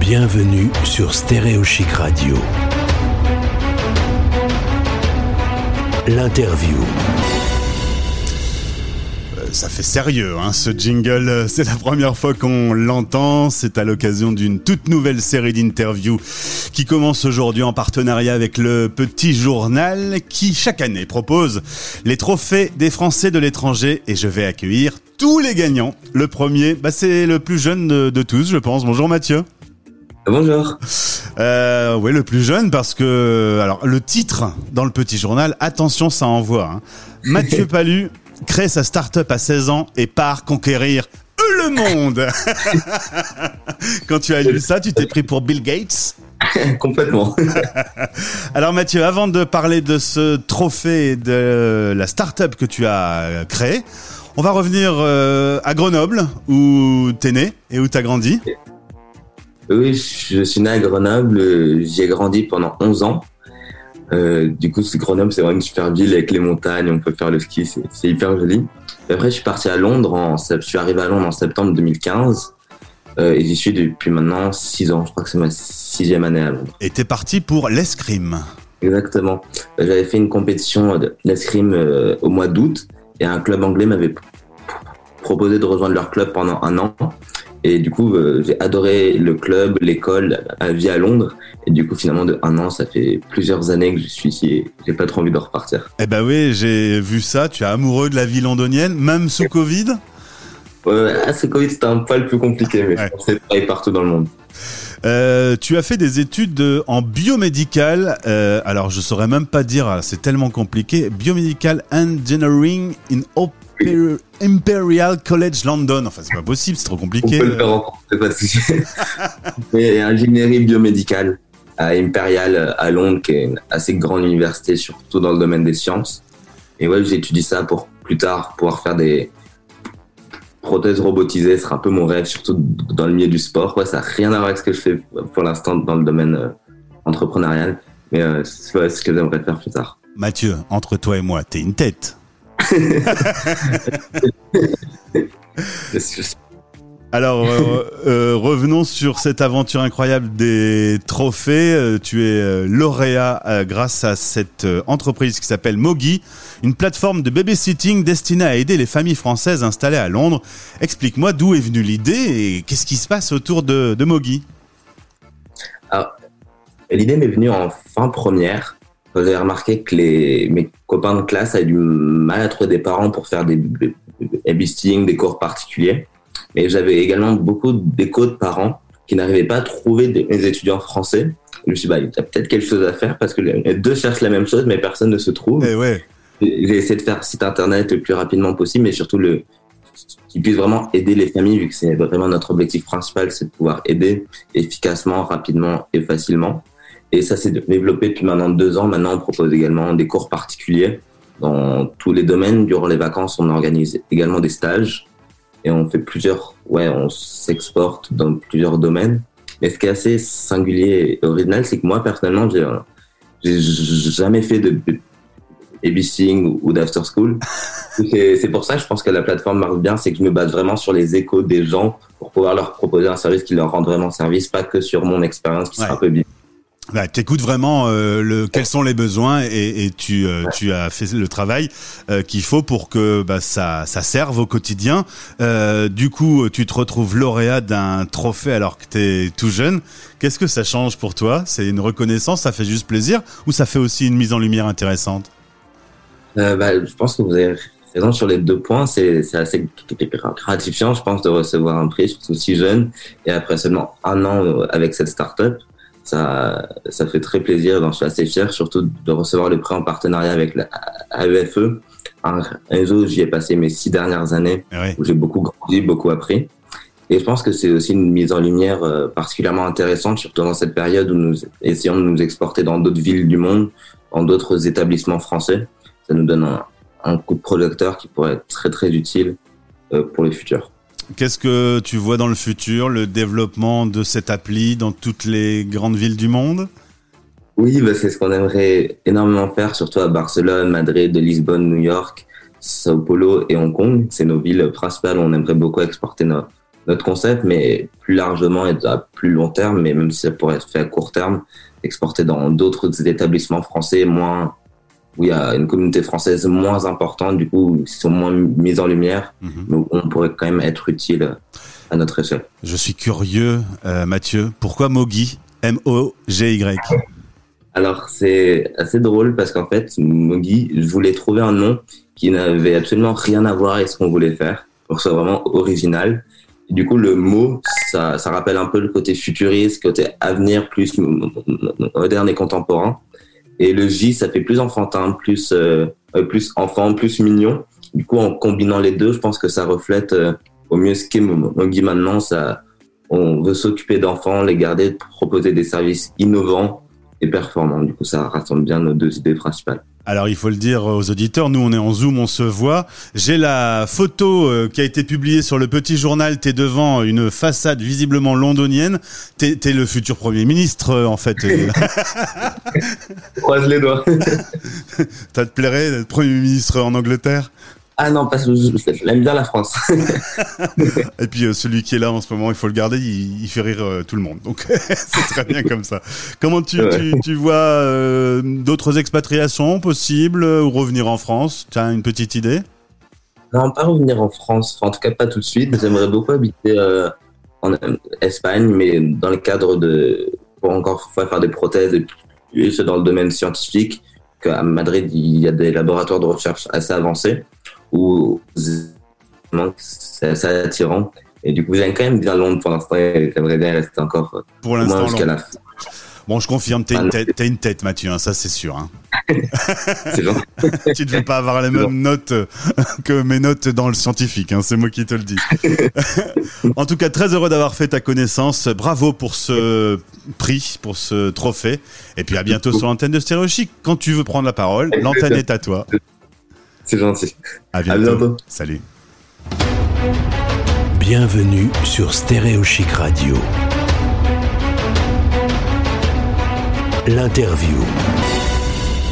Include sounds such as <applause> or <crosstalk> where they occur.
Bienvenue sur Stéréo Chic Radio. L'interview. Euh, Ça fait sérieux, hein, ce jingle. C'est la première fois qu'on l'entend. C'est à l'occasion d'une toute nouvelle série d'interviews qui commence aujourd'hui en partenariat avec le Petit Journal qui, chaque année, propose les trophées des Français de l'étranger. Et je vais accueillir tous les gagnants. Le premier, bah, c'est le plus jeune de, de tous, je pense. Bonjour Mathieu. Bonjour. Euh, oui, le plus jeune parce que alors le titre dans le petit journal, attention, ça envoie. Hein. <laughs> Mathieu Palu crée sa start-up à 16 ans et part conquérir le monde. <laughs> Quand tu as lu ça, tu t'es pris pour Bill Gates? <laughs> Complètement. Alors Mathieu, avant de parler de ce trophée et de la start-up que tu as créée, on va revenir euh, à Grenoble où t'es né et où t'as grandi. Oui, je suis né à Grenoble. J'y ai grandi pendant 11 ans. Euh, du coup, Grenoble, c'est vraiment une super ville avec les montagnes. On peut faire le ski, c'est hyper joli. Et après, je suis parti à Londres. En, je suis arrivé à Londres en septembre 2015. Euh, et j'y suis depuis maintenant 6 ans. Je crois que c'est ma sixième année à Londres. Et t'es parti pour l'escrime. Exactement. J'avais fait une compétition de- d'escrime au mois d'août. Et un club anglais m'avait proposé de rejoindre leur club pendant un an. Et du coup, euh, j'ai adoré le club, l'école, la vie à Londres. Et du coup, finalement, de un an, ça fait plusieurs années que je suis ici et j'ai pas trop envie de repartir. Eh ben oui, j'ai vu ça. Tu es amoureux de la vie londonienne, même sous Covid? Euh, ah, ce Covid, c'était un poil plus compliqué, mais Ouais. c'est pareil partout dans le monde. Euh, tu as fait des études de- en biomédical. Euh, alors, je saurais même pas dire. ah, C'est tellement compliqué. Biomedical Engineering in Imperial College London. Enfin, c'est pas possible. C'est trop On compliqué. peut le faire en c'est pas de souci. <laughs> Ingénierie biomédicale à Imperial à Londres, qui est une assez grande université, surtout dans le domaine des sciences. Et ouais, j'étudie ça pour plus tard pouvoir faire des prothèses robotisées. Ce sera un peu mon rêve, surtout dans le milieu du sport. Ouais, ça n'a rien à voir avec ce que je fais pour l'instant dans le domaine euh, entrepreneurial. Mais euh, c'est ouais, ce que j'aimerais faire plus tard. Mathieu, entre toi et moi, t'es une tête. <laughs> <laughs> Alors, euh, euh, revenons sur cette aventure incroyable des trophées. Euh, tu es lauréat grâce à cette entreprise qui s'appelle Mogi, une plateforme de babysitting destinée à aider les familles françaises installées à Londres. Explique-moi d'où est venue l'idée et qu'est-ce qui se passe autour de, de Mogi. Et L'idée m'est venue en fin première. J'avais remarqué que les, mes copains de classe avaient du mal à trouver des parents pour faire des babysitting, des cours particuliers. Mais j'avais également beaucoup d'échos de parents qui n'arrivaient pas à trouver des, étudiants français. Je me suis dit, bah, il y a peut-être quelque chose à faire parce que les deux cherchent la même chose, mais personne ne se trouve. Eh ouais, J'ai essayé de faire site internet le plus rapidement possible, mais surtout le qui puisse vraiment aider les familles, vu que c'est vraiment notre objectif principal, c'est de pouvoir aider efficacement, rapidement et facilement. Et ça s'est développé depuis maintenant deux ans. Maintenant, on propose également des cours particuliers dans tous les domaines. Durant les vacances, on organise également des stages et on fait plusieurs, ouais, on s'exporte dans plusieurs domaines. Mais ce qui est assez singulier et original, c'est que moi, personnellement, j'ai, j'ai jamais fait de babysitting ou d'after school. <laughs> C'est c'est pour ça, je pense que la plateforme marche bien, c'est que je me base vraiment sur les échos des gens pour pouvoir leur proposer un service qui leur rende vraiment service, pas que sur mon expérience qui Ouais. sera un peu bizarre. Bah, t'écoutes vraiment euh, le, quels sont les besoins et, et tu, euh, tu as fait le travail euh, qu'il faut pour que bah, ça, ça serve au quotidien. Euh, du coup, tu te retrouves lauréat d'un trophée alors que t'es tout jeune. Qu'est-ce que ça change pour toi? C'est une reconnaissance, ça fait juste plaisir ou ça fait aussi une mise en lumière intéressante? Euh, bah, je pense que vous avez raison sur les deux points. C'est c'est assez gratifiant, je pense, de recevoir un prix, surtout si jeune, et après seulement un an euh, avec cette start-up. Ça, ça fait très plaisir, j'en suis assez fier, surtout de recevoir le prix en partenariat avec la AEFE, un réseau j'y ai passé mes six dernières années, ouais. où j'ai beaucoup grandi, beaucoup appris. Et je pense que c'est aussi une mise en lumière euh, particulièrement intéressante, surtout dans cette période où nous essayons de nous exporter dans d'autres villes du monde, dans d'autres établissements français. Ça nous donne un, un coup de projecteur qui pourrait être très très utile euh, pour le futur. Qu'est-ce que tu vois dans le futur, le développement de cette appli dans toutes les grandes villes du monde? Oui, bah, c'est ce qu'on aimerait énormément faire, surtout à Barcelone, Madrid, Lisbonne, New York, Sao Paulo et Hong Kong. C'est nos villes principales on aimerait beaucoup exporter notre concept, mais plus largement et à plus long terme, mais même si ça pourrait être fait à court terme, exporter dans d'autres établissements français moins où il y a une communauté française moins importante, du coup, qui sont moins mises en lumière, mm on pourrait quand même être utile à notre échelle. Je suis curieux, euh, Mathieu, pourquoi Mogi? M-O-G-Y Alors, c'est assez drôle parce qu'en fait, Mogi, je voulais trouver un nom qui n'avait absolument rien à voir avec ce qu'on voulait faire, pour que ce soit vraiment original. du coup, le mot, ça, ça rappelle un peu le côté futuriste, côté avenir plus moderne et contemporain. Et le J, ça fait plus enfantin, plus, euh, plus enfant, plus mignon. Du coup, en combinant les deux, je pense que ça reflète euh, au mieux ce qu'est Mogi maintenant. Ça, on veut s'occuper d'enfants, les garder, proposer des services innovants et performants. Du coup, ça rassemble bien nos deux idées principales. Alors il faut le dire aux auditeurs, nous on est en Zoom, on se voit. J'ai la photo euh, qui a été publiée sur le petit journal, t'es devant une façade visiblement londonienne. T'es es le futur Premier ministre euh, en fait. <laughs> Croise les doigts. <laughs> Ça te plairait d'être Premier ministre en Angleterre? Ah non, parce que j'aime bien la France. <laughs> et puis euh, celui qui est là en ce moment, il faut le garder, il, fait rire euh, tout le monde. Donc <laughs> c'est très bien comme ça. Comment tu, tu, vois euh, d'autres expatriations possibles ou revenir en France? Tu as une petite idée? Non, pas revenir en France, en tout cas pas tout de suite. J'aimerais beaucoup habiter en Espagne, mais dans le cadre de... pour encore faire des prothèses et ce dans le domaine scientifique. À Madrid, il y a des laboratoires de recherche assez avancés où c'est assez attirant. Et du coup, j'aime quand même bien Londres pour l'instant et j'aimerais bien rester encore euh, pour l'instant jusqu'à la fin. Bon, je confirme, t'as une, une tête, Mathieu, hein, ça c'est sûr. Hein. <laughs> <laughs> tu ne veux pas avoir les mêmes notes euh, que mes notes dans le scientifique, hein, c'est moi qui te le dis. <laughs> en tout cas, très heureux d'avoir fait ta connaissance. Bravo pour ce prix, pour ce trophée. Et puis à bientôt sur l'antenne de Stéréo Quand tu veux prendre la parole, l'antenne est à toi. C'est gentil. À bientôt. Salut. Bienvenue sur Stéréo Chic Radio. L'interview.